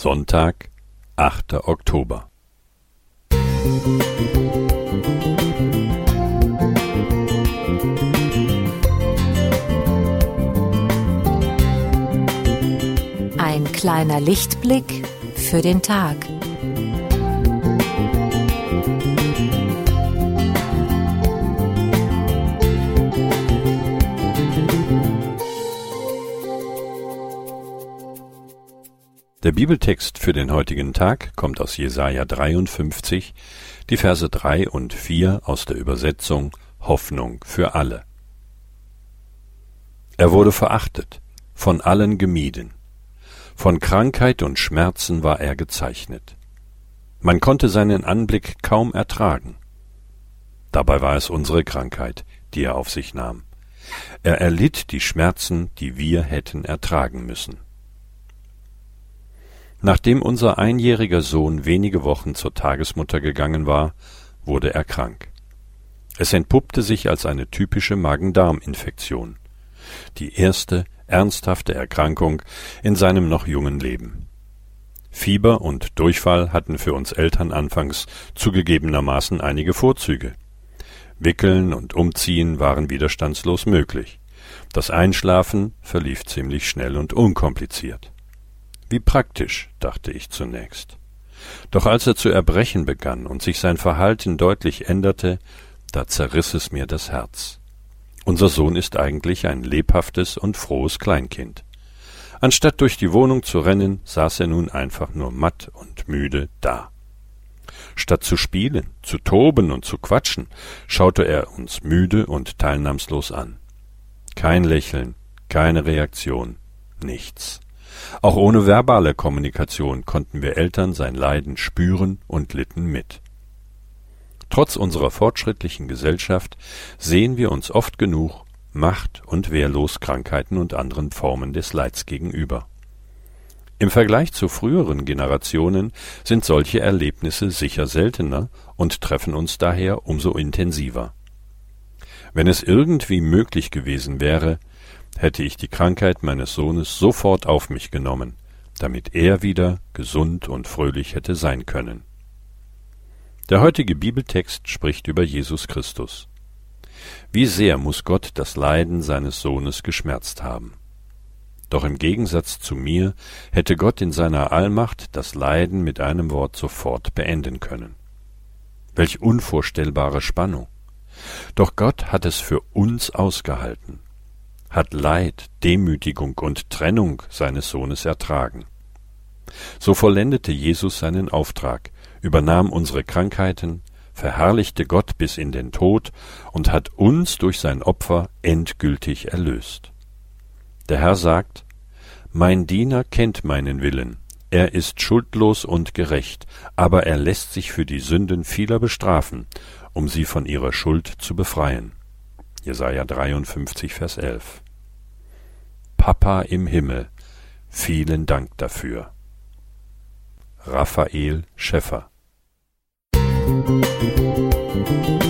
Sonntag, 8. Oktober. Ein kleiner Lichtblick für den Tag. Der Bibeltext für den heutigen Tag kommt aus Jesaja 53, die Verse 3 und 4 aus der Übersetzung Hoffnung für alle. Er wurde verachtet, von allen gemieden. Von Krankheit und Schmerzen war er gezeichnet. Man konnte seinen Anblick kaum ertragen. Dabei war es unsere Krankheit, die er auf sich nahm. Er erlitt die Schmerzen, die wir hätten ertragen müssen. Nachdem unser einjähriger Sohn wenige Wochen zur Tagesmutter gegangen war, wurde er krank. Es entpuppte sich als eine typische Magen-Darm-Infektion. Die erste ernsthafte Erkrankung in seinem noch jungen Leben. Fieber und Durchfall hatten für uns Eltern anfangs zugegebenermaßen einige Vorzüge. Wickeln und Umziehen waren widerstandslos möglich. Das Einschlafen verlief ziemlich schnell und unkompliziert. Wie praktisch, dachte ich zunächst. Doch als er zu erbrechen begann und sich sein Verhalten deutlich änderte, da zerriss es mir das Herz. Unser Sohn ist eigentlich ein lebhaftes und frohes Kleinkind. Anstatt durch die Wohnung zu rennen, saß er nun einfach nur matt und müde da. Statt zu spielen, zu toben und zu quatschen, schaute er uns müde und teilnahmslos an. Kein Lächeln, keine Reaktion, nichts. Auch ohne verbale Kommunikation konnten wir Eltern sein Leiden spüren und litten mit. Trotz unserer fortschrittlichen Gesellschaft sehen wir uns oft genug macht- und wehrlos Krankheiten und anderen Formen des Leids gegenüber. Im Vergleich zu früheren Generationen sind solche Erlebnisse sicher seltener und treffen uns daher umso intensiver. Wenn es irgendwie möglich gewesen wäre, hätte ich die Krankheit meines Sohnes sofort auf mich genommen, damit er wieder gesund und fröhlich hätte sein können. Der heutige Bibeltext spricht über Jesus Christus. Wie sehr muss Gott das Leiden seines Sohnes geschmerzt haben. Doch im Gegensatz zu mir hätte Gott in seiner Allmacht das Leiden mit einem Wort sofort beenden können. Welch unvorstellbare Spannung. Doch Gott hat es für uns ausgehalten hat Leid, Demütigung und Trennung seines Sohnes ertragen. So vollendete Jesus seinen Auftrag, übernahm unsere Krankheiten, verherrlichte Gott bis in den Tod und hat uns durch sein Opfer endgültig erlöst. Der Herr sagt, Mein Diener kennt meinen Willen, er ist schuldlos und gerecht, aber er lässt sich für die Sünden vieler bestrafen, um sie von ihrer Schuld zu befreien. Jesaja 53, Vers 11. Papa im Himmel, vielen Dank dafür. Raphael Schäffer Musik